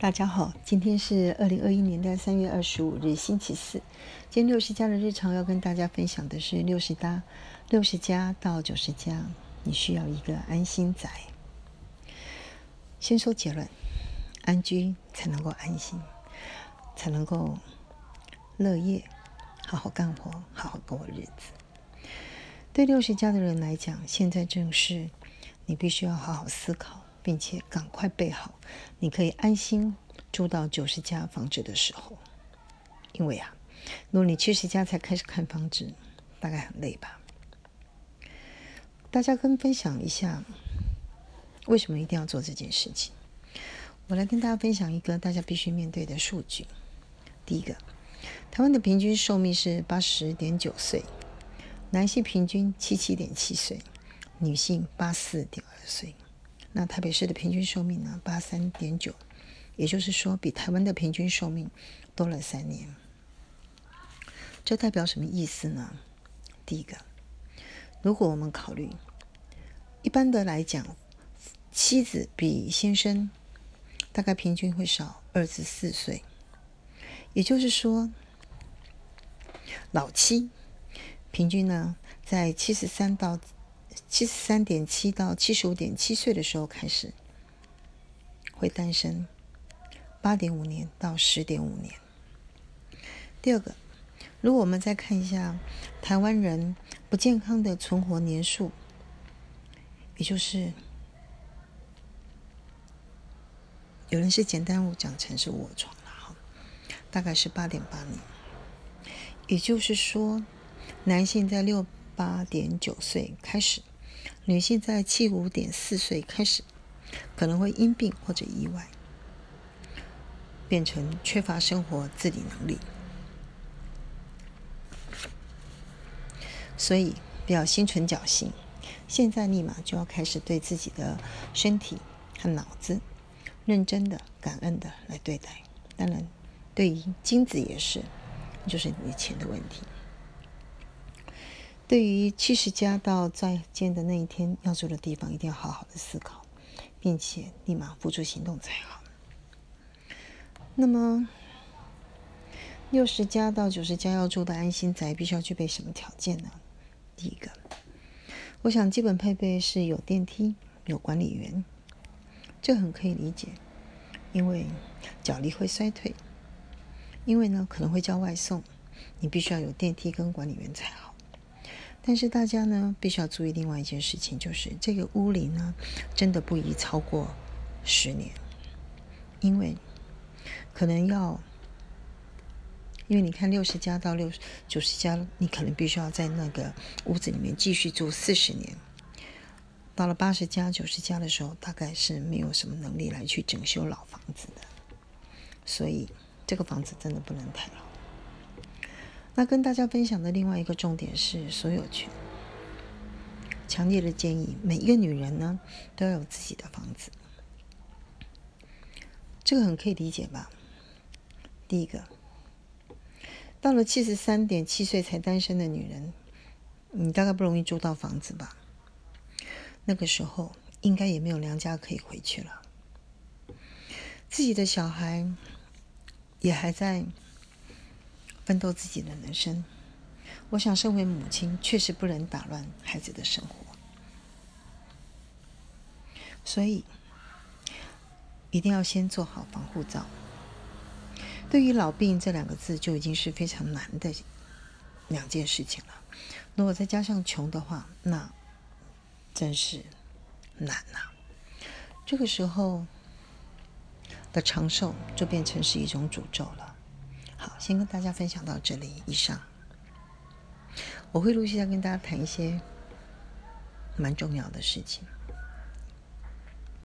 大家好，今天是二零二一年的三月二十五日，星期四。今天六十加的日常要跟大家分享的是六十加六十加到九十加，你需要一个安心宅。先说结论，安居才能够安心，才能够乐业，好好干活，好好过日子。对六十加的人来讲，现在正是你必须要好好思考。并且赶快备好，你可以安心住到九十家房子的时候。因为啊，如果你七十家才开始看房子，大概很累吧。大家跟分享一下，为什么一定要做这件事情？我来跟大家分享一个大家必须面对的数据。第一个，台湾的平均寿命是八十点九岁，男性平均七七点七岁，女性八四点二岁。那台北市的平均寿命呢？八三点九，也就是说，比台湾的平均寿命多了三年。这代表什么意思呢？第一个，如果我们考虑一般的来讲，妻子比先生大概平均会少二至四岁，也就是说，老妻平均呢在七十三到。七十三点七到七十五点七岁的时候开始会单身，八点五年到十点五年。第二个，如果我们再看一下台湾人不健康的存活年数，也就是有人是简单我讲成是卧床了哈，大概是八点八年。也就是说，男性在六。八点九岁开始，女性在七五点四岁开始，可能会因病或者意外，变成缺乏生活自理能力。所以不要心存侥幸，现在立马就要开始对自己的身体和脑子认真的、感恩的来对待。当然，对于精子也是，就是你钱的问题。对于七十加到再见的那一天要住的地方，一定要好好的思考，并且立马付诸行动才好。那么，六十加到九十加要住的安心宅，必须要具备什么条件呢？第一个，我想基本配备是有电梯、有管理员，这很可以理解，因为脚力会衰退，因为呢可能会叫外送，你必须要有电梯跟管理员才好。但是大家呢，必须要注意另外一件事情，就是这个屋龄呢，真的不宜超过十年，因为可能要，因为你看六十加到六九十加，你可能必须要在那个屋子里面继续住四十年，到了八十加、九十加的时候，大概是没有什么能力来去整修老房子的，所以这个房子真的不能太老。那跟大家分享的另外一个重点是所有权。强烈的建议，每一个女人呢都要有自己的房子，这个很可以理解吧？第一个，到了七十三点七岁才单身的女人，你大概不容易租到房子吧？那个时候应该也没有娘家可以回去了，自己的小孩也还在。奋斗自己的人生，我想，身为母亲，确实不能打乱孩子的生活，所以一定要先做好防护罩。对于老病这两个字，就已经是非常难的两件事情了。如果再加上穷的话，那真是难呐。这个时候的长寿，就变成是一种诅咒了。好，先跟大家分享到这里以上。我会陆续再跟大家谈一些蛮重要的事情。